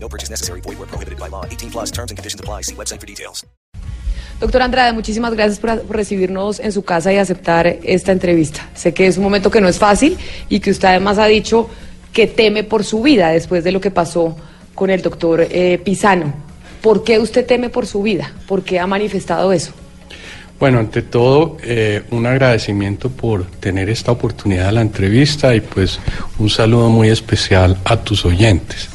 No purchase necessary. Void where prohibited by law. 18 plus terms and conditions apply. See website for details. Doctor Andrade, muchísimas gracias por, por recibirnos en su casa y aceptar esta entrevista. Sé que es un momento que no es fácil y que usted además ha dicho que teme por su vida después de lo que pasó con el doctor eh, Pisano. ¿Por qué usted teme por su vida? ¿Por qué ha manifestado eso? Bueno, ante todo, eh, un agradecimiento por tener esta oportunidad de la entrevista y pues un saludo muy especial a tus oyentes.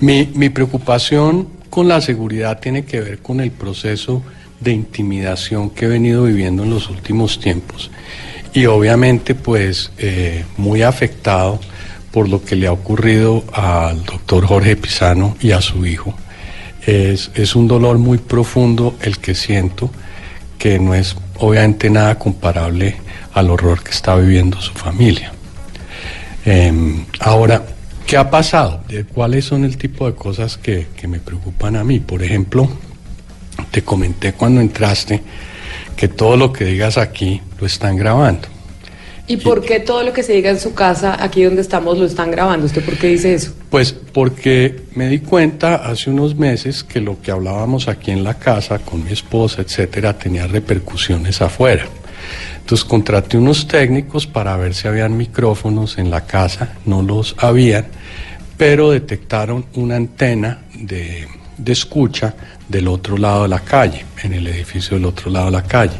Mi, preocupación con la seguridad tiene que ver con el proceso de intimidación que he venido viviendo en los últimos tiempos y obviamente pues eh, muy afectado por lo que le ha ocurrido al doctor Jorge Pisano y a su hijo. Es, es un dolor muy profundo el que siento, que no es obviamente nada comparable al horror que está viviendo su familia. Em, ahora, ¿qué ha pasado? ¿De ¿Cuáles son el tipo de cosas que, que me preocupan a mí? Por ejemplo, te comenté cuando entraste que todo lo que digas aquí lo están grabando. ¿Y por qué todo lo que se diga en su casa, aquí donde estamos, lo están grabando? ¿Usted por qué dice eso? Pues porque me di cuenta hace unos meses que lo que hablábamos aquí en la casa con mi esposa, etcétera, tenía repercusiones afuera. Entonces contraté unos técnicos para ver si habían micrófonos en la casa, no los habían, pero detectaron una antena de, de escucha del otro lado de la calle, en el edificio del otro lado de la calle.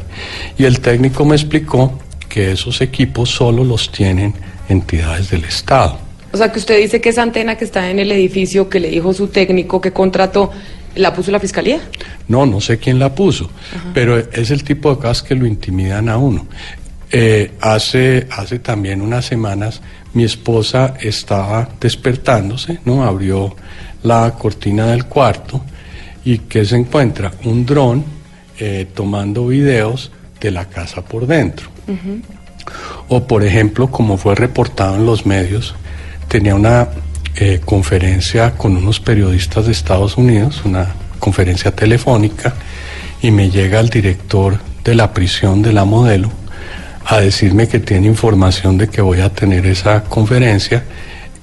Y el técnico me explicó que esos equipos solo los tienen entidades del Estado. O sea, que usted dice que esa antena que está en el edificio que le dijo su técnico que contrató, ¿la puso la fiscalía? No, no sé quién la puso, pero es el tipo de cosas que lo intimidan a uno. Eh, hace, hace también unas semanas mi esposa estaba despertándose, ¿no? Abrió la cortina del cuarto y que se encuentra un dron eh, tomando videos de la casa por dentro. O por ejemplo, como fue reportado en los medios, tenía una eh, conferencia con unos periodistas de Estados Unidos, una conferencia telefónica, y me llega el director de la prisión de la modelo a decirme que tiene información de que voy a tener esa conferencia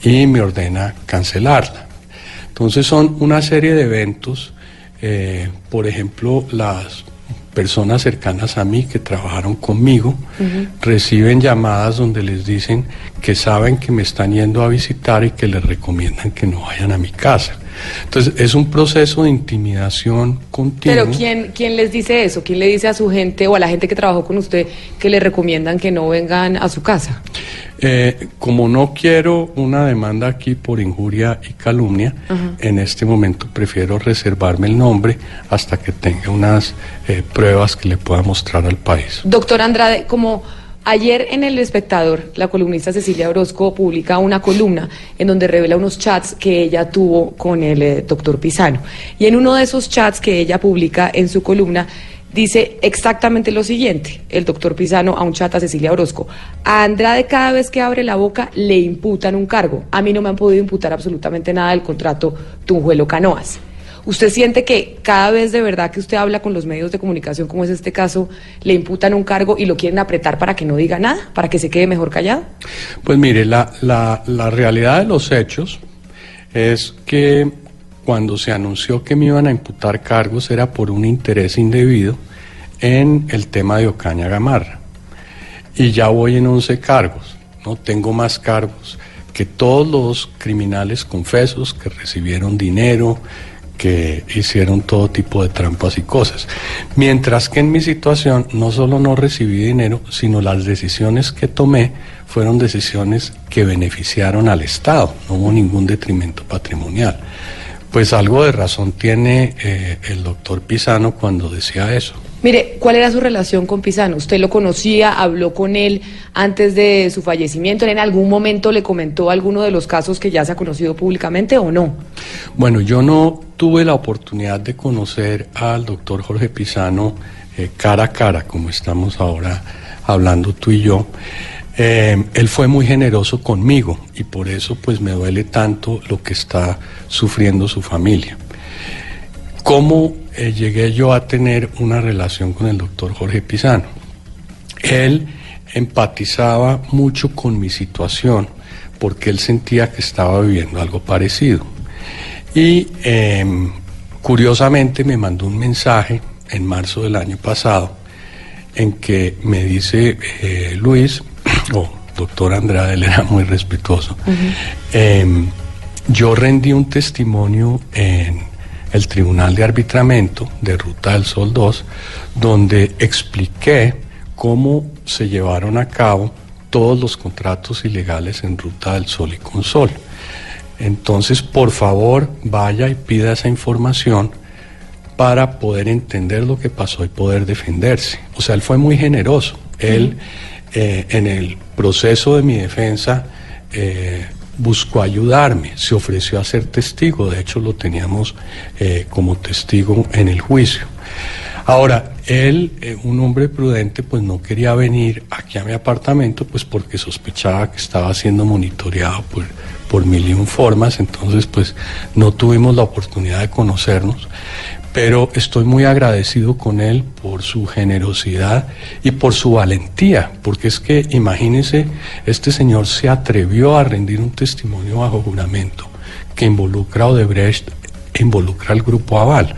y me ordena cancelarla. Entonces son una serie de eventos, eh, por ejemplo, las personas cercanas a mí que trabajaron conmigo reciben llamadas donde les dicen que saben que me están yendo a visitar y que les recomiendan que no vayan a mi casa. Entonces es un proceso de intimidación continua. Pero ¿quién, ¿quién les dice eso? ¿Quién le dice a su gente o a la gente que trabajó con usted que le recomiendan que no vengan a su casa? Eh, como no quiero una demanda aquí por injuria y calumnia, en este momento prefiero reservarme el nombre hasta que tenga unas eh, pruebas que le pueda mostrar al país. Doctor Andrade, como ayer en El Espectador, la columnista Cecilia Orozco publica una columna en donde revela unos chats que ella tuvo con el eh, doctor Pisano. Y en uno de esos chats que ella publica en su columna, dice exactamente lo siguiente, el doctor Pisano a un chat a Cecilia Orozco. A Andrade cada vez que abre la boca le imputan un cargo. A mí no me han podido imputar absolutamente nada del contrato Tunjuelo Canoas. ¿Usted siente que cada vez de verdad que usted habla con los medios de comunicación, como es este caso, le imputan un cargo y lo quieren apretar para que no diga nada, para que se quede mejor callado? Pues mire, la, la, realidad de los hechos es que cuando se anunció que me iban a imputar cargos era por un interés indebido en el tema de Ocaña Gamarra. Y ya voy en 11 cargos, no tengo más cargos que todos los criminales confesos que recibieron dinero, que hicieron todo tipo de trampas y cosas. Mientras que en mi situación no solo no recibí dinero, sino las decisiones que tomé fueron decisiones que beneficiaron al Estado, no hubo ningún detrimento patrimonial. Pues algo de razón tiene eh, el doctor Pisano cuando decía eso. Mire, ¿cuál era su relación con Pisano? ¿Usted lo conocía, habló con él antes de su fallecimiento? ¿En algún momento le comentó alguno de los casos que ya se ha conocido públicamente o no? Bueno, yo no tuve la oportunidad de conocer al doctor Jorge Pisano eh, cara a cara, como estamos ahora hablando tú y yo. Eh, él fue muy generoso conmigo y por eso pues me duele tanto lo que está sufriendo su familia. ¿Cómo eh, llegué yo a tener una relación con el doctor Jorge Pisano? Él empatizaba mucho con mi situación porque él sentía que estaba viviendo algo parecido. Y em, curiosamente me mandó un mensaje en marzo del año pasado en que me dice eh, Luis, o doctor Andrade, él era muy respetuoso, em, yo rendí un testimonio en el Tribunal de Arbitramiento de Ruta del Sol 2, donde expliqué cómo se llevaron a cabo todos los contratos ilegales en Ruta del Sol y Consol. Entonces, por favor, vaya y pida esa información para poder entender lo que pasó y poder defenderse. O sea, él fue muy generoso. Él, eh, en el proceso de mi defensa, eh, buscó ayudarme, se ofreció a ser testigo, de hecho lo teníamos eh, como testigo en el juicio. Ahora, él, un hombre prudente, pues no quería venir aquí a mi apartamento, pues porque sospechaba que estaba siendo monitoreado por, por mil y un formas, entonces pues no tuvimos la oportunidad de conocernos, pero estoy muy agradecido con él por su generosidad y por su valentía, porque es que imagínense, este señor se atrevió a rendir un testimonio bajo juramento que involucra a Odebrecht, involucra al grupo Aval.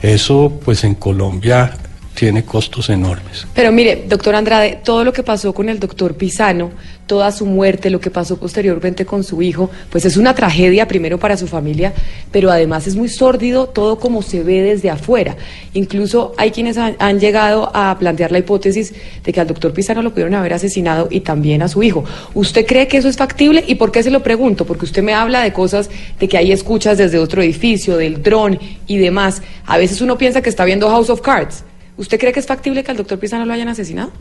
Eso pues en Colombia tiene costos enormes. Pero mire, doctor Andrade, todo lo que pasó con el doctor Pisano, toda su muerte, lo que pasó posteriormente con su hijo, pues es una tragedia primero para su familia, pero además es muy sórdido todo como se ve desde afuera. Incluso hay quienes han, llegado a plantear la hipótesis de que al doctor Pisano lo pudieron haber asesinado y también a su hijo. ¿Usted cree que eso es factible? ¿Y por qué se lo pregunto? Porque usted me habla de cosas de que hay escuchas desde otro edificio, del dron y demás. A veces uno piensa que está viendo House of Cards. ¿Usted cree que es factible que al doctor Pisano lo hayan asesinado?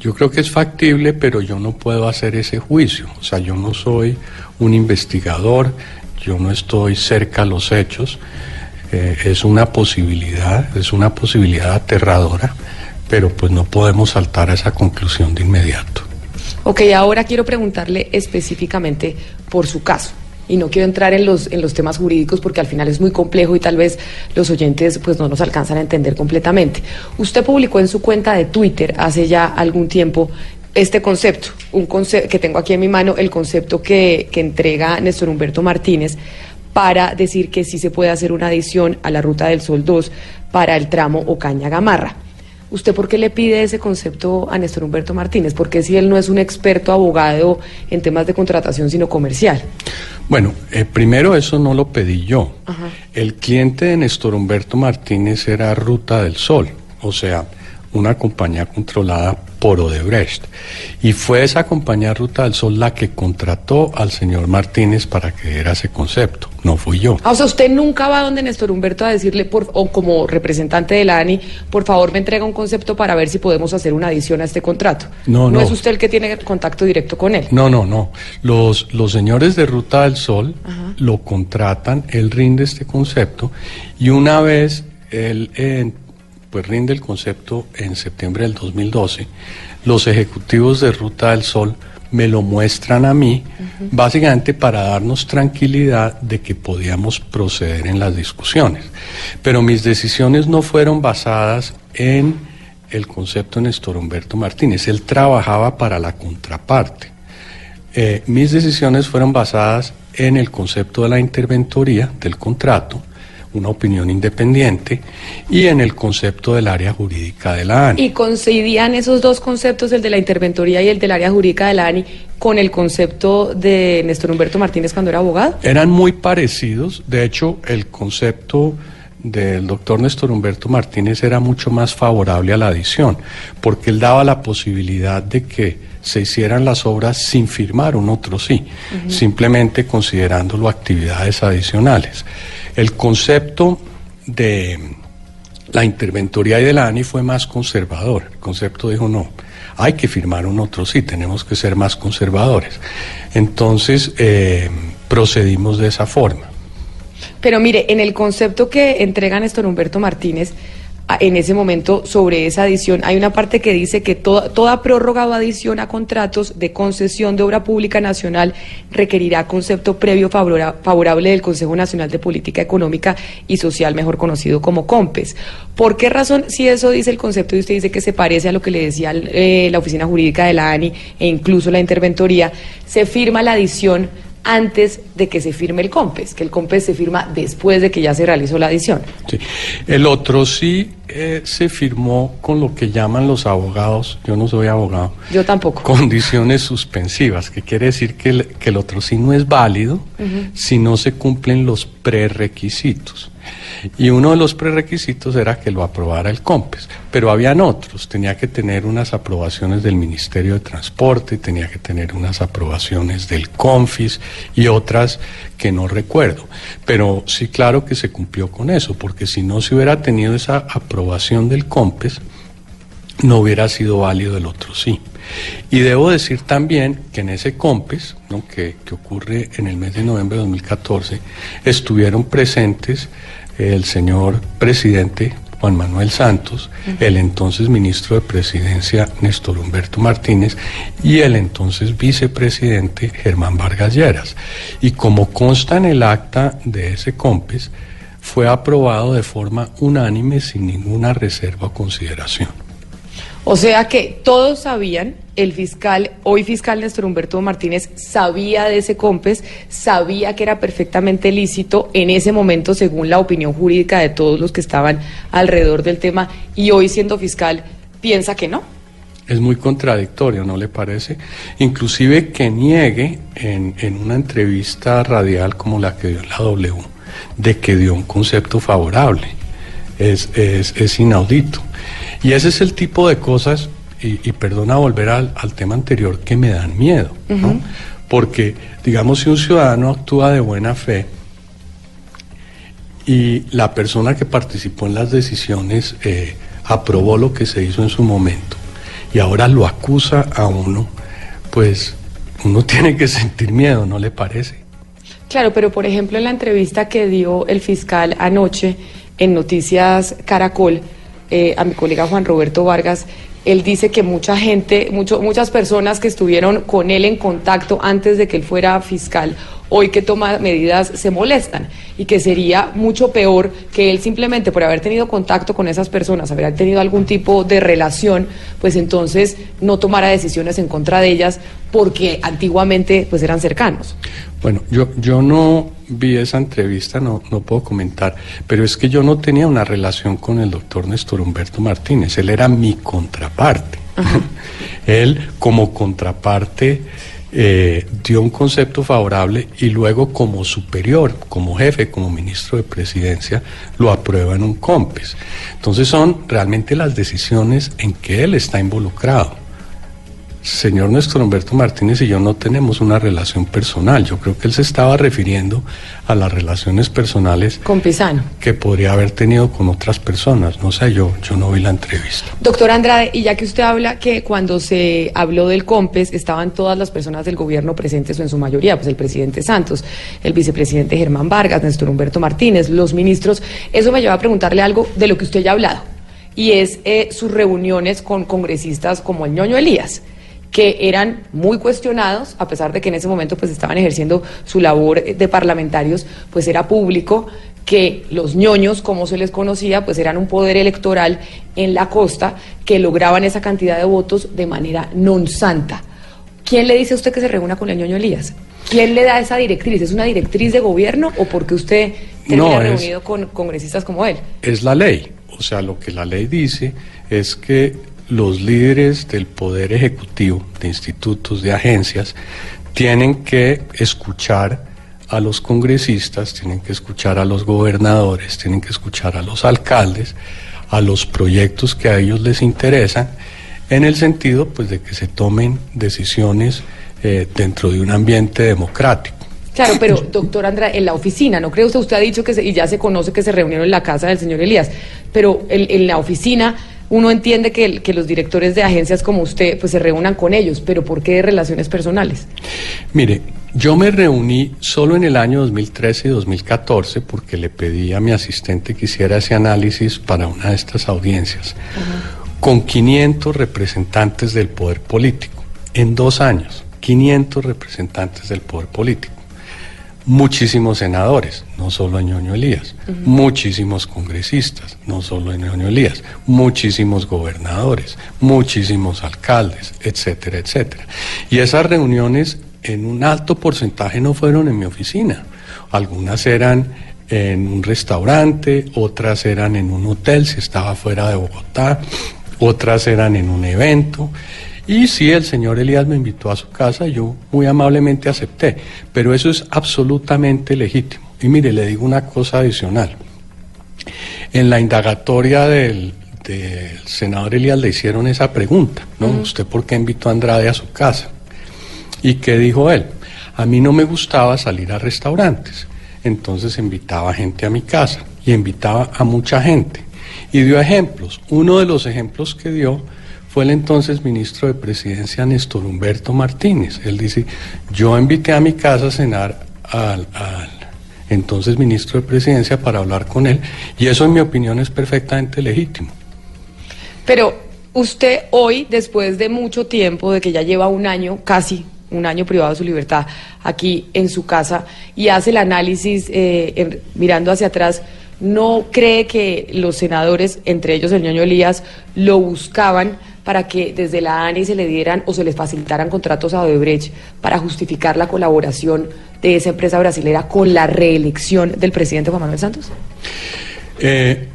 Yo creo que es factible, pero yo no puedo hacer ese juicio. O sea, yo no soy un investigador, yo no estoy cerca a los hechos. Eh, es una posibilidad, es una posibilidad aterradora, pero pues no podemos saltar a esa conclusión de inmediato. Ok, ahora quiero preguntarle específicamente por su caso y no quiero entrar en los, en los temas jurídicos porque al final es muy complejo y tal vez los oyentes pues no nos alcanzan a entender completamente. Usted publicó en su cuenta de Twitter hace ya algún tiempo este concepto, un concepto que tengo aquí en mi mano, el concepto que, que entrega Néstor Humberto Martínez para decir que sí se puede hacer una adición a la Ruta del Sol 2 para el tramo Ocaña-Gamarra. ¿Usted por qué le pide ese concepto a Néstor Humberto Martínez? Porque si él no es un experto abogado en temas de contratación, sino comercial. Bueno, eh, primero eso no lo pedí yo. El cliente de Néstor Humberto Martínez era Ruta del Sol, o sea, una compañía controlada por Odebrecht. Y fue esa compañía Ruta del Sol la que contrató al señor Martínez para que diera ese concepto, no fui yo. Ah, o sea, usted nunca va donde Néstor Humberto a decirle, por, o como representante de la ANI, por favor me entrega un concepto para ver si podemos hacer una adición a este contrato. No, no. No es usted el que tiene contacto directo con él. No, no, no. Los, los señores de Ruta del Sol lo contratan, él rinde este concepto y una vez él eh, pues rinde el concepto en septiembre del 2012, los ejecutivos de Ruta del Sol me lo muestran a mí, básicamente para darnos tranquilidad de que podíamos proceder en las discusiones. Pero mis decisiones no fueron basadas en el concepto de Néstor Humberto Martínez, él trabajaba para la contraparte. Eh, mis decisiones fueron basadas en el concepto de la interventoría del contrato, una opinión independiente, y en el concepto del área jurídica de la ANI. ¿Y coincidían esos dos conceptos, el de la interventoría y el del área jurídica de la ANI, con el concepto de Néstor Humberto Martínez cuando era abogado? Eran muy parecidos, de hecho el concepto del doctor Néstor Humberto Martínez era mucho más favorable a la adición, porque él daba la posibilidad de que se hicieran las obras sin firmar un otro sí, simplemente considerándolo actividades adicionales. El concepto de la interventoría y de la ANI fue más conservador. El concepto dijo no, hay que firmar un otro sí, tenemos que ser más conservadores. Entonces eh, procedimos de esa forma. Pero mire, en el concepto que entrega Néstor Humberto Martínez, en ese momento sobre esa adición. Hay una parte que dice que toda, toda prórroga o adición a contratos de concesión de obra pública nacional requerirá concepto previo favorable del Consejo Nacional de Política Económica y Social, mejor conocido como COMPES. ¿Por qué razón, si eso dice el concepto y usted dice que se parece a lo que le decía eh, la Oficina Jurídica de la ANI e incluso la interventoría, se firma la adición antes de que se firme el COMPES, que el COMPES se firma después de que ya se realizó la adición. Sí. El otro sí eh, se firmó con lo que llaman los abogados, yo no soy abogado. Yo tampoco. Condiciones suspensivas, que quiere decir que el, que el otro sí no es válido si no se cumplen los prerequisitos. Y uno de los prerequisitos era que lo aprobara el COMPES, pero habían otros. Tenía que tener unas aprobaciones del Ministerio de Transporte, tenía que tener unas aprobaciones del CONFIS y otras que no recuerdo. Pero sí, claro que se cumplió con eso, porque si no se hubiera tenido esa aprobación del COMPES, no hubiera sido válido el otro sí. Y debo decir también que en ese COMPES, que, que ocurre en el mes de noviembre de 2014, estuvieron presentes el señor presidente Juan Manuel Santos, el entonces ministro de Presidencia Néstor Humberto Martínez y el entonces vicepresidente Germán Vargas Lleras. Y como consta en el acta de ese COMPES, fue aprobado de forma unánime sin ninguna reserva o consideración. O sea que todos sabían, el fiscal, hoy fiscal Néstor Humberto Martínez, sabía de ese COMPES, sabía que era perfectamente lícito en ese momento, según la opinión jurídica de todos los que estaban alrededor del tema, y hoy siendo fiscal piensa que no. Es muy contradictorio, ¿no le parece? Inclusive que niegue en, una entrevista radial como la que dio la W, de que dio un concepto favorable. Es, es, es inaudito. Y ese es el tipo de cosas, y, perdona volver al, tema anterior, que me dan miedo, ¿no? Porque, digamos, si un ciudadano actúa de buena fe y la persona que participó en las decisiones eh, aprobó lo que se hizo en su momento y ahora lo acusa a uno, pues uno tiene que sentir miedo, ¿no le parece? Claro, pero por ejemplo en la entrevista que dio el fiscal anoche en Noticias Caracol, eh, a mi colega Juan Roberto Vargas, él dice que mucha gente, mucho, muchas personas que estuvieron con él en contacto antes de que él fuera fiscal, hoy que toma medidas se molestan y que sería mucho peor que él simplemente por haber tenido contacto con esas personas, haber tenido algún tipo de relación, pues entonces no tomara decisiones en contra de ellas porque antiguamente pues eran cercanos. Bueno, yo, yo no vi esa entrevista, no, no puedo comentar, pero es que yo no tenía una relación con el doctor Néstor Humberto Martínez, él era mi contraparte. él como contraparte eh, dio un concepto favorable y luego como superior, como jefe, como ministro de presidencia, lo aprueba en un COMPES. Entonces son realmente las decisiones en que él está involucrado señor Néstor Humberto Martínez y yo no tenemos una relación personal. Yo creo que él se estaba refiriendo a las relaciones personales con Pisano que podría haber tenido con otras personas. No sé, yo, yo no vi la entrevista. Doctor Andrade, y ya que usted habla que cuando se habló del COMPES estaban todas las personas del gobierno presentes o en su mayoría, pues el presidente Santos, el vicepresidente Germán Vargas, Néstor Humberto Martínez, los ministros, eso me lleva a preguntarle algo de lo que usted ya ha hablado, y es eh, sus reuniones con congresistas como el ñoño Elías que eran muy cuestionados, a pesar de que en ese momento pues estaban ejerciendo su labor de parlamentarios, pues era público que los ñoños, como se les conocía, pues eran un poder electoral en la costa que lograban esa cantidad de votos de manera non santa. ¿Quién le dice a usted que se reúna con el ñoño Elías? ¿Quién le da esa directriz? ¿Es una directriz de gobierno o porque usted termina reunido con congresistas como él? Es la ley. O sea, lo que la ley dice es que los líderes del poder ejecutivo, de institutos, de agencias, tienen que escuchar a los congresistas, tienen que escuchar a los gobernadores, tienen que escuchar a los alcaldes, a los proyectos que a ellos les interesan, en el sentido pues de que se tomen decisiones eh, dentro de un ambiente democrático. Claro, pero doctor Andra, en la oficina, ¿no cree usted? Usted ha dicho que y ya se conoce que se reunieron en la casa del señor Elías, pero en la oficina uno entiende que, que, los directores de agencias como usted pues se reúnan con ellos, pero ¿por qué de relaciones personales? Mire, Yo me reuní solo en el año 2013 y 2014 porque le pedí a mi asistente que hiciera ese análisis para una de estas audiencias, con 500 representantes del poder político, en dos años, 500 representantes del poder político muchísimos senadores, no solo Ñoño Elías, muchísimos congresistas, no solo Ñoño Elías, muchísimos gobernadores, muchísimos alcaldes, etcétera, etcétera. Y esas reuniones en un alto porcentaje no fueron en mi oficina, algunas eran en un restaurante, otras eran en un hotel si estaba fuera de Bogotá, otras eran en un evento. Y sí, el señor Elías me invitó a su casa, yo muy amablemente acepté, pero eso es absolutamente legítimo. Y mire, le digo una cosa adicional. En la indagatoria del, senador Elías le hicieron esa pregunta, ¿no? ¿Usted por qué invitó a Andrade a su casa? ¿Y qué dijo él? A mí no me gustaba salir a restaurantes, entonces invitaba gente a mi casa y invitaba a mucha gente. Y dio ejemplos. Uno de los ejemplos que dio fue el entonces ministro de Presidencia Néstor Humberto Martínez. Él dice, yo invité a mi casa a cenar al, entonces ministro de Presidencia para hablar con él y eso en mi opinión es perfectamente legítimo. Pero usted hoy, después de mucho tiempo, de que ya lleva un año, casi un año privado de su libertad, aquí en su casa, y hace el análisis eh, mirando hacia atrás, ¿no cree que los senadores, entre ellos el ñoño Elías, lo buscaban para que desde la ANI se le dieran o se les facilitaran contratos a Odebrecht para justificar la colaboración de esa empresa brasilera con la reelección del presidente Juan Manuel Santos? Eh,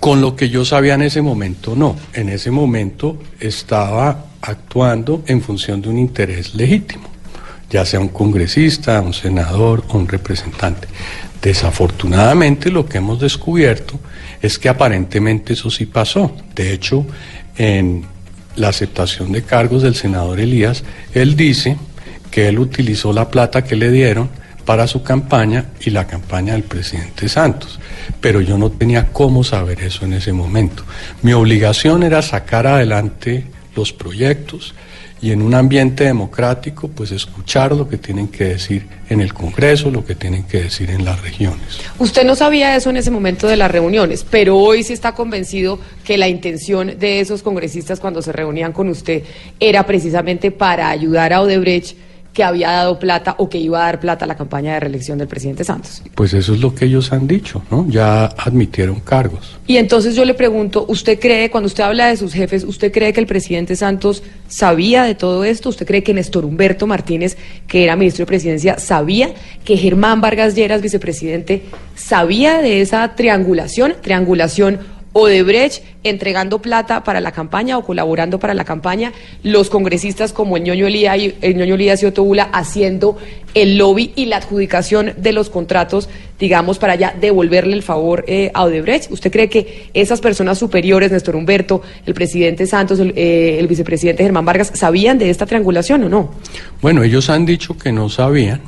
con lo que yo sabía en ese momento, no. En ese momento estaba actuando en función de un interés legítimo, ya sea un congresista, un senador o un representante. Desafortunadamente lo que hemos descubierto es que aparentemente eso sí pasó. De hecho, en la aceptación de cargos del senador Elías, él dice que él utilizó la plata que le dieron para su campaña y la campaña del presidente Santos. Pero yo no tenía cómo saber eso en ese momento. Mi obligación era sacar adelante los proyectos, y en un ambiente democrático, pues escuchar lo que tienen que decir en el Congreso, lo que tienen que decir en las regiones. Usted no sabía eso en ese momento de las reuniones, pero hoy sí está convencido que la intención de esos congresistas cuando se reunían con usted era precisamente para ayudar a Odebrecht que había dado plata o que iba a dar plata a la campaña de reelección del presidente Santos. Pues eso es lo que ellos han dicho, ¿no? Ya admitieron cargos. Y entonces yo le pregunto, ¿usted cree, cuando usted habla de sus jefes, ¿usted cree que el presidente Santos sabía de todo esto? ¿Usted cree que Néstor Humberto Martínez, que era ministro de Presidencia, sabía que Germán Vargas Lleras, vicepresidente, sabía de esa triangulación, triangulación Odebrecht entregando plata para la campaña o colaborando para la campaña, los congresistas como el ñoño y, el ñoño Elías y haciendo el lobby y la adjudicación de los contratos, digamos, para ya devolverle el favor eh, a Odebrecht. ¿Usted cree que esas personas superiores, Néstor Humberto, el presidente Santos, el, eh, vicepresidente Germán Vargas, sabían de esta triangulación o no? Bueno, ellos han dicho que no sabían.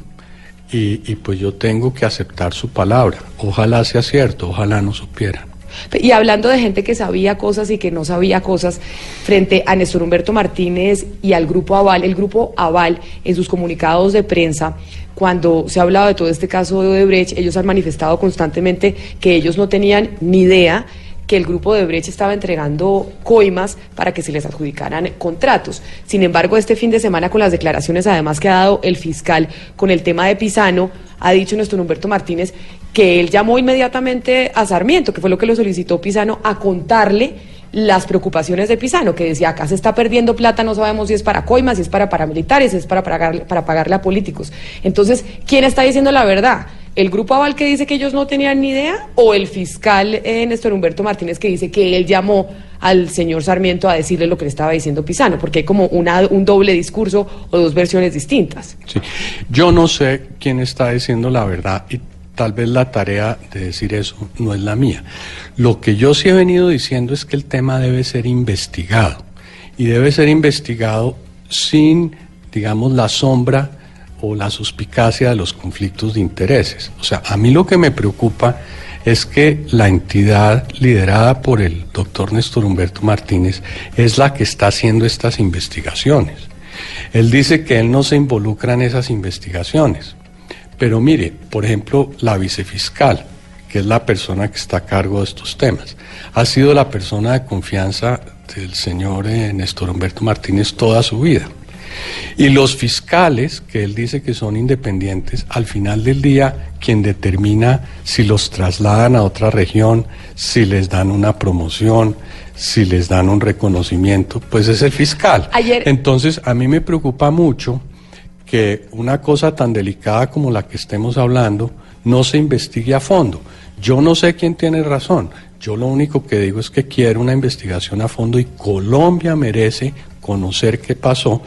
Y, y pues yo tengo que aceptar su palabra. Ojalá sea cierto, ojalá no supieran. Y hablando de gente que sabía cosas y que no sabía cosas, frente a Néstor Humberto Martínez y al Grupo Aval, el Grupo Aval en sus comunicados de prensa, cuando se ha hablado de todo este caso de Odebrecht, ellos han manifestado constantemente que ellos no tenían ni idea que el grupo de Brecht estaba entregando coimas para que se les adjudicaran contratos. Sin embargo, este fin de semana, con las declaraciones además que ha dado el fiscal con el tema de Pisano, ha dicho nuestro Humberto Martínez que él llamó inmediatamente a Sarmiento, que fue lo que lo solicitó Pisano, a contarle las preocupaciones de Pisano, que decía, acá se está perdiendo plata, no sabemos si es para coimas, si es para paramilitares, si es para, pagarle, para pagarle a políticos. Entonces, ¿quién está diciendo la verdad? ¿El grupo Aval que dice que ellos no tenían ni idea? ¿O el fiscal eh, Néstor Humberto Martínez que dice que él llamó al señor Sarmiento a decirle lo que le estaba diciendo Pisano? Porque hay como una, un doble discurso o dos versiones distintas. Sí. Yo no sé quién está diciendo la verdad y tal vez la tarea de decir eso no es la mía. Lo que yo sí he venido diciendo es que el tema debe ser investigado y debe ser investigado sin, digamos, la sombra o la suspicacia de los conflictos de intereses. O sea, a mí lo que me preocupa es que la entidad liderada por el doctor Néstor Humberto Martínez es la que está haciendo estas investigaciones. Él dice que él no se involucra en esas investigaciones. Pero mire, por ejemplo, la vicefiscal, que es la persona que está a cargo de estos temas, ha sido la persona de confianza del señor eh, Néstor Humberto Martínez toda su vida. Y los fiscales, que él dice que son independientes, al final del día, quien determina si los trasladan a otra región, si les dan una promoción, si les dan un reconocimiento, pues es el fiscal. Entonces, a mí me preocupa mucho que una cosa tan delicada como la que estemos hablando no se investigue a fondo. Yo no sé quién tiene razón. Yo lo único que digo es que quiero una investigación a fondo y Colombia merece conocer qué pasó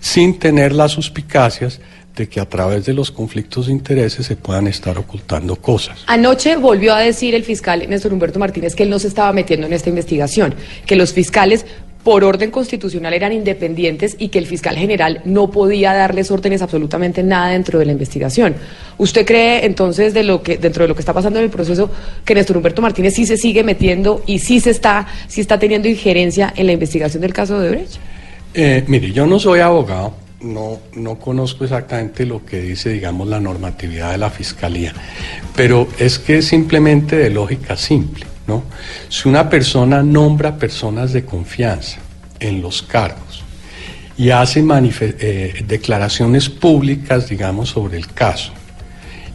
sin tener las suspicacias de que a través de los conflictos de intereses se puedan estar ocultando cosas. Anoche volvió a decir el fiscal Néstor Humberto Martínez que él no se estaba metiendo en esta investigación, que los fiscales por orden constitucional eran independientes y que el fiscal general no podía darles órdenes absolutamente nada dentro de la investigación. ¿Usted cree entonces dentro de lo que está pasando en el proceso que Néstor Humberto Martínez sí se sigue metiendo y sí se está sí está teniendo injerencia en la investigación del caso de Brecht? Eh, mire, yo no soy abogado, no conozco exactamente lo que dice, digamos, la normatividad de la Fiscalía, pero es que es simplemente de lógica simple, Si una persona nombra personas de confianza en los cargos y hace eh, declaraciones públicas, digamos, sobre el caso,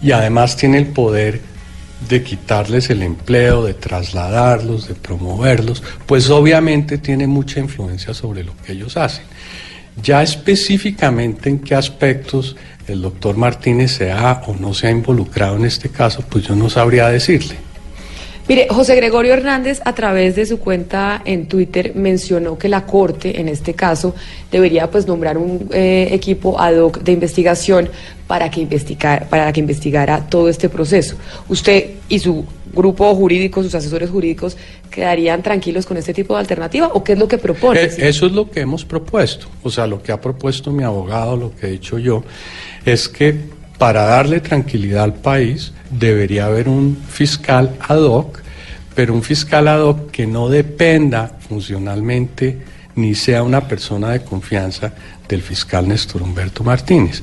y además tiene el poder de quitarles el empleo, de trasladarlos, de promoverlos, pues obviamente tiene mucha influencia sobre lo que ellos hacen. Ya específicamente en qué aspectos el doctor Martínez se ha o no se ha involucrado en este caso, pues yo no sabría decirle. Mire, José Gregorio Hernández a través de su cuenta en Twitter mencionó que la Corte, en este caso, debería pues nombrar un eh, equipo ad hoc de investigación para que, investigar, para que investigara todo este proceso. Usted y su grupo jurídico, sus asesores jurídicos, ¿quedarían tranquilos con este tipo de alternativa o qué es lo que propone? Eh, eso es lo que hemos propuesto. O sea, lo que ha propuesto mi abogado, lo que he dicho yo, es que para darle tranquilidad al país debería haber un fiscal ad hoc, pero un fiscal ad hoc que no dependa funcionalmente ni sea una persona de confianza del fiscal Néstor Humberto Martínez.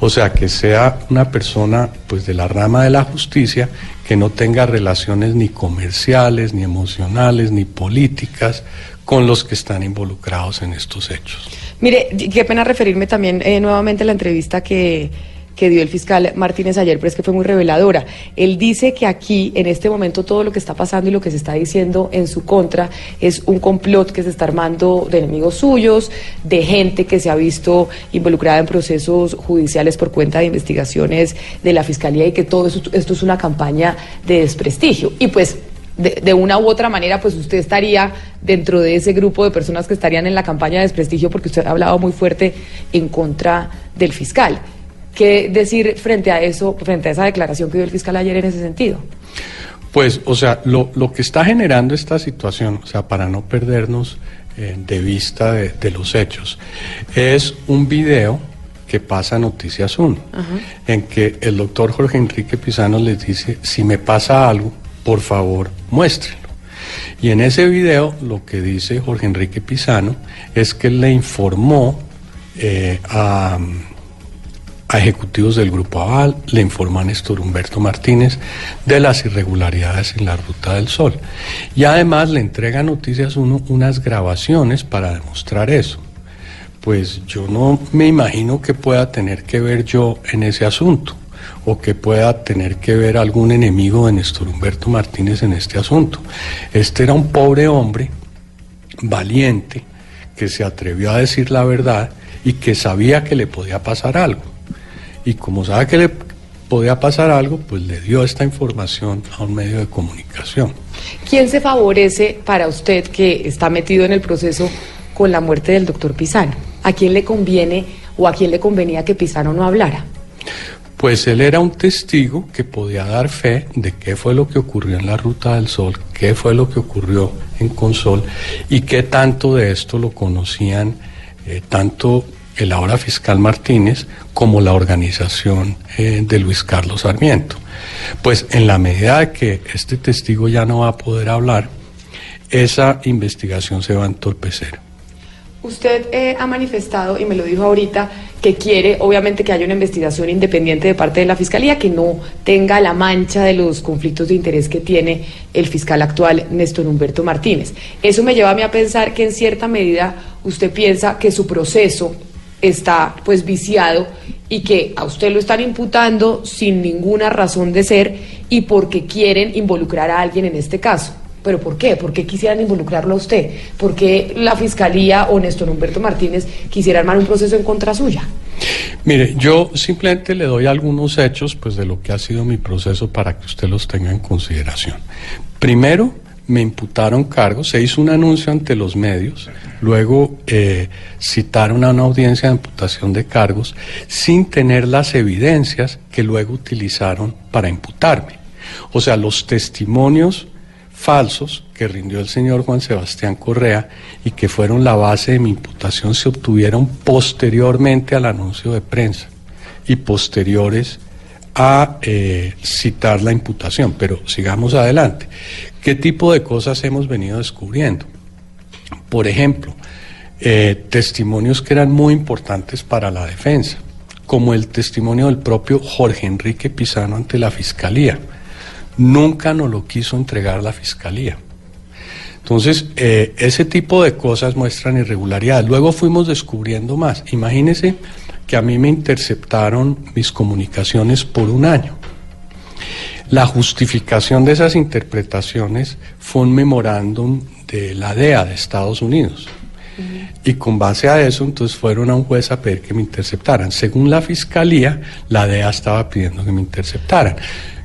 O sea, que sea una persona pues de la rama de la justicia que no tenga relaciones ni comerciales, ni emocionales, ni políticas con los que están involucrados en estos hechos. Mire, qué pena referirme también eh, nuevamente a la entrevista que que dio el fiscal Martínez ayer, pero es que fue muy reveladora. Él dice que aquí, en este momento, todo lo que está pasando y lo que se está diciendo en su contra es un complot que se está armando de enemigos suyos, de gente que se ha visto involucrada en procesos judiciales por cuenta de investigaciones de la fiscalía y que todo esto es una campaña de desprestigio. Y pues de, de, una u otra manera, pues usted estaría dentro de ese grupo de personas que estarían en la campaña de desprestigio porque usted ha hablado muy fuerte en contra del fiscal. ¿Qué decir frente a eso, frente a esa declaración que dio el fiscal ayer en ese sentido? Pues, o sea, lo, lo que está generando esta situación, o sea, para no perdernos eh, de vista de, los hechos, es un video que pasa Noticias 1, en que el doctor Jorge Enrique Pizano les dice, si me pasa algo, por favor, muéstrenlo. Y en ese video lo que dice Jorge Enrique Pizano es que le informó eh, a a ejecutivos del Grupo Aval, le informa a Néstor Humberto Martínez de las irregularidades en la Ruta del Sol. Y además le entrega Noticias Uno unas grabaciones para demostrar eso. Pues yo no me imagino que pueda tener que ver yo en ese asunto o que pueda tener que ver algún enemigo de Néstor Humberto Martínez en este asunto. Este era un pobre hombre, valiente, que se atrevió a decir la verdad y que sabía que le podía pasar algo y como sabe que le podía pasar algo, pues le dio esta información a un medio de comunicación. ¿Quién se favorece para usted que está metido en el proceso con la muerte del doctor Pisano? ¿A quién le conviene o a quién le convenía que Pisano no hablara? Pues él era un testigo que podía dar fe de qué fue lo que ocurrió en la Ruta del Sol, qué fue lo que ocurrió en Consol y qué tanto de esto lo conocían eh, tanto el ahora fiscal Martínez como la organización eh, de Luis Carlos Sarmiento. Pues en la medida que este testigo ya no va a poder hablar, esa investigación se va a entorpecer. Usted eh, ha manifestado, y me lo dijo ahorita, que quiere, obviamente, que haya una investigación independiente de parte de la Fiscalía, que no tenga la mancha de los conflictos de interés que tiene el fiscal actual, Néstor Humberto Martínez. Eso me lleva a mí a pensar que, en cierta medida, usted piensa que su proceso está, pues, viciado y que a usted lo están imputando sin ninguna razón de ser y porque quieren involucrar a alguien en este caso. ¿Pero por qué? ¿Por qué quisieran involucrarlo a usted? ¿Por qué la Fiscalía o Néstor Humberto Martínez quisiera armar un proceso en contra suya? Mire, yo simplemente le doy algunos hechos pues, de lo que ha sido mi proceso para que usted los tenga en consideración. Primero, me imputaron cargos, se hizo un anuncio ante los medios, luego eh, citaron a una audiencia de imputación de cargos sin tener las evidencias que luego utilizaron para imputarme. O sea, los testimonios falsos que rindió el señor Juan Sebastián Correa y que fueron la base de mi imputación se obtuvieron posteriormente al anuncio de prensa y posteriores a eh, citar la imputación. Pero sigamos adelante. ¿Qué tipo de cosas hemos venido descubriendo? Por ejemplo, eh, testimonios que eran muy importantes para la defensa, como el testimonio del propio Jorge Enrique Pizano ante la Fiscalía nunca nos lo quiso entregar la fiscalía. Entonces, eh, ese tipo de cosas muestran irregularidad. Luego fuimos descubriendo más. Imagínense que a mí me interceptaron mis comunicaciones por un año. La justificación de esas interpretaciones fue un memorándum de la DEA de Estados Unidos. Y con base a eso, entonces fueron a un juez a pedir que me interceptaran. Según la fiscalía, la DEA estaba pidiendo que me interceptaran.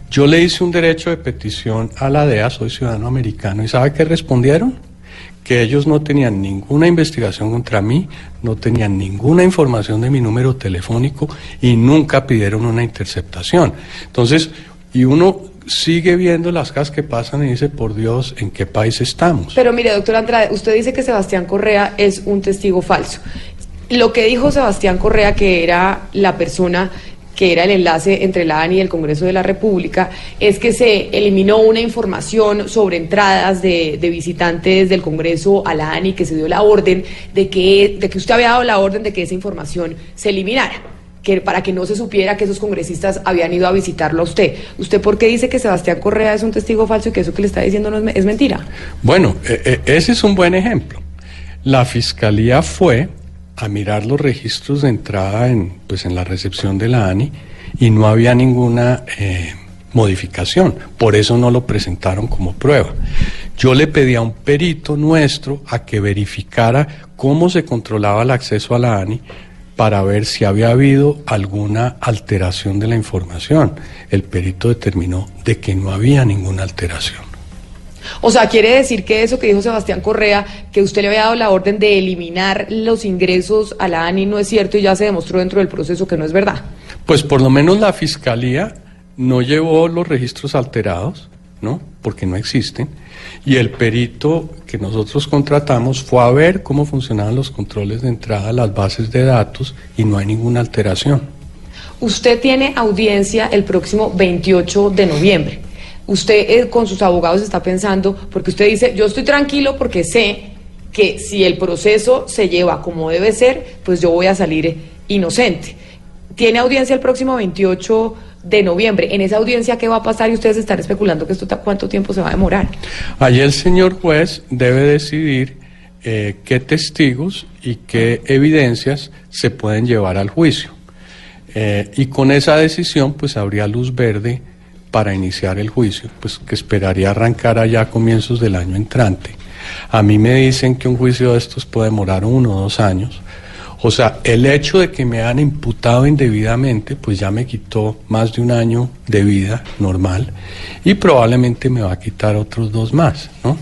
Yo le hice un derecho de petición a la DEA, soy ciudadano americano, y ¿sabe qué respondieron? Que ellos no tenían ninguna investigación contra mí, no tenían ninguna información de mi número telefónico y nunca pidieron una interceptación. Entonces, y uno sigue viendo las cosas que pasan y dice, por Dios, ¿en qué país estamos? Pero mire, doctor Andrade, usted dice que Sebastián Correa es un testigo falso. Lo que dijo Sebastián Correa, que era la persona que era el enlace entre la ANI y el Congreso de la República, es que se eliminó una información sobre entradas de, visitantes del Congreso a la ANI, que se dio la orden de que, de que usted había dado la orden de que esa información se eliminara. Que para que no se supiera que esos congresistas habían ido a visitarlo a usted. ¿Usted por qué dice que Sebastián Correa es un testigo falso y que eso que le está diciendo no es, mentira? Bueno, eh, eh, ese es un buen ejemplo. La fiscalía fue a mirar los registros de entrada en, pues, en la recepción de la ANI y no había ninguna eh, modificación. Por eso no lo presentaron como prueba. Yo le pedí a un perito nuestro a que verificara cómo se controlaba el acceso a la ANI para ver si había habido alguna alteración de la información. El perito determinó de que no había ninguna alteración. O sea, quiere decir que eso que dijo Sebastián Correa, que usted le había dado la orden de eliminar los ingresos a la ANI, no es cierto y ya se demostró dentro del proceso que no es verdad. Pues por lo menos la Fiscalía no llevó los registros alterados, ¿no? Porque no existen. Y el perito que nosotros contratamos fue a ver cómo funcionaban los controles de entrada a las bases de datos y no hay ninguna alteración. Usted tiene audiencia el próximo 28 de noviembre usted eh, con sus abogados está pensando, porque usted dice, yo estoy tranquilo porque sé que si el proceso se lleva como debe ser, pues yo voy a salir inocente. Tiene audiencia el próximo 28 de noviembre. En esa audiencia, ¿qué va a pasar? Y ustedes están especulando que esto cuánto tiempo se va a demorar. Allí el señor juez debe decidir eh, qué testigos y qué evidencias se pueden llevar al juicio. Eh, y con esa decisión, pues habría luz verde para iniciar el juicio, pues que esperaría arrancar allá a comienzos del año entrante. A mí me dicen que un juicio de estos puede demorar uno o dos años. O sea, el hecho de que me han imputado indebidamente, pues ya me quitó más de un año de vida normal y probablemente me va a quitar otros dos más, ¿no?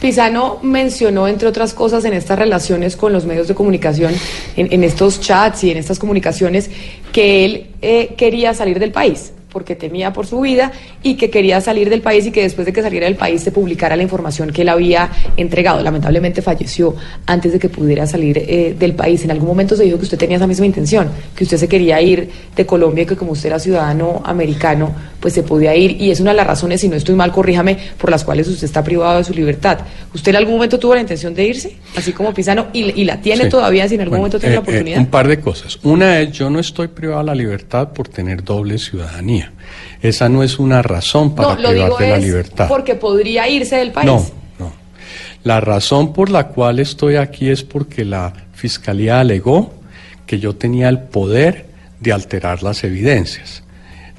Pisano mencionó, entre otras cosas, en estas relaciones con los medios de comunicación, en, estos chats y en estas comunicaciones, que él eh, quería salir del país porque temía por su vida y que quería salir del país y que después de que saliera del país se publicara la información que él había entregado. Lamentablemente falleció antes de que pudiera salir eh, del país. En algún momento se dijo que usted tenía esa misma intención, que usted se quería ir de Colombia y que como usted era ciudadano americano, pues se podía ir. Y es una de las razones, si no estoy mal, corríjame, por las cuales usted está privado de su libertad. ¿Usted en algún momento tuvo la intención de irse, así como Pisano, y, la tiene Sí. todavía si en algún Bueno, momento tiene la eh, eh, oportunidad? un par de cosas. Una es, yo no estoy privado de la libertad por tener doble ciudadanía. Esa no es una razón para no, privar de la libertad. porque podría irse del país. No, no. La razón por la cual estoy aquí es porque la Fiscalía alegó que yo tenía el poder de alterar las evidencias,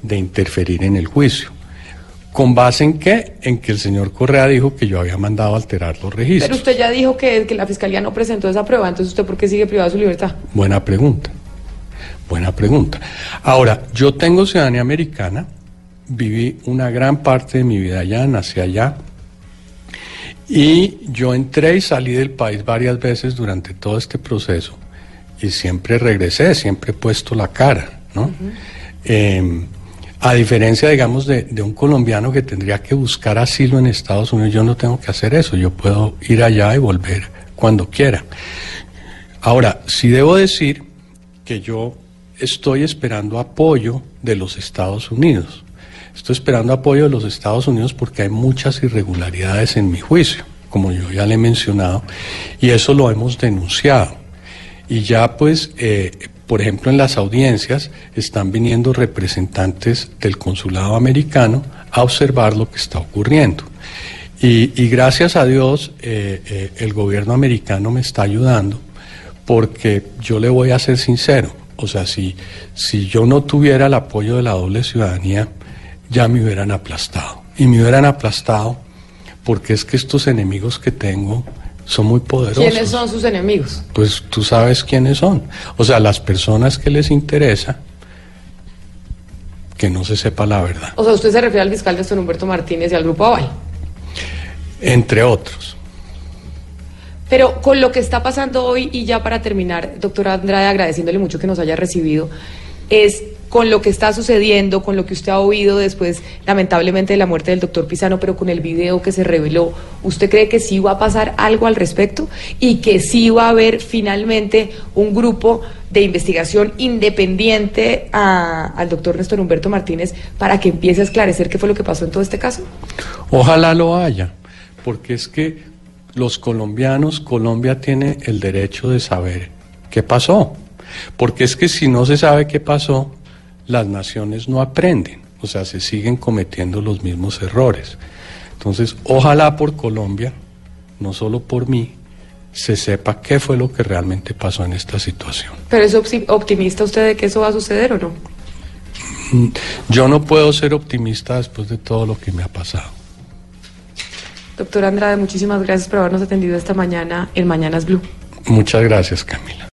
de interferir en el juicio. ¿Con base en qué? En que el señor Correa dijo que yo había mandado alterar los registros. Pero usted ya dijo que, que la fiscalía no presentó esa prueba, entonces usted por qué sigue privado de su libertad? Buena pregunta. Buena pregunta. Ahora, yo tengo ciudadanía americana, viví una gran parte de mi vida allá, nací allá, y yo entré y salí del país varias veces durante todo este proceso, y siempre regresé, siempre he puesto la cara, ¿no? Eh, a diferencia, digamos, de, de un colombiano que tendría que buscar asilo en Estados Unidos, yo no tengo que hacer eso, yo puedo ir allá y volver cuando quiera. Ahora, sí debo decir que yo estoy esperando apoyo de los Estados Unidos. Estoy esperando apoyo de los Estados Unidos porque hay muchas irregularidades en mi juicio, como yo ya le he mencionado, y eso lo hemos denunciado. Y ya pues, eh, por ejemplo, en las audiencias están viniendo representantes del consulado americano a observar lo que está ocurriendo. Y, gracias a Dios eh, eh, el gobierno americano me está ayudando porque yo le voy a ser sincero, o sea, si, si yo no tuviera el apoyo de la doble ciudadanía, ya me hubieran aplastado. Y me hubieran aplastado porque es que estos enemigos que tengo son muy poderosos. ¿Quiénes son sus enemigos? Pues tú sabes quiénes son. O sea, las personas que les interesa que no se sepa la verdad, O sea, usted se refiere al fiscal Néstor Humberto Martínez y al Grupo Aval. entre otros. Pero con lo que está pasando hoy, y ya para terminar, doctora Andrade, agradeciéndole mucho que nos haya recibido, es con lo que está sucediendo, con lo que usted ha oído después, lamentablemente, de la muerte del doctor Pisano, pero con el video que se reveló, ¿usted cree que sí va a pasar algo al respecto? Y que sí va a haber finalmente un grupo de investigación independiente a- al doctor Néstor Humberto Martínez para que empiece a esclarecer qué fue lo que pasó en todo este caso? Ojalá lo haya, porque es que los colombianos, Colombia tiene el derecho de saber qué pasó. Porque es que si no se sabe qué pasó, las naciones no aprenden, o sea, se siguen cometiendo los mismos errores. Entonces, ojalá por Colombia, no solo por mí, se sepa qué fue lo que realmente pasó en esta situación. ¿Pero es opti- optimista usted de que eso va a suceder o no? Yo no puedo ser optimista después de todo lo que me ha pasado. Doctora Andrade, muchísimas gracias por habernos atendido esta mañana en Mañanas Blue. Muchas gracias, Camila.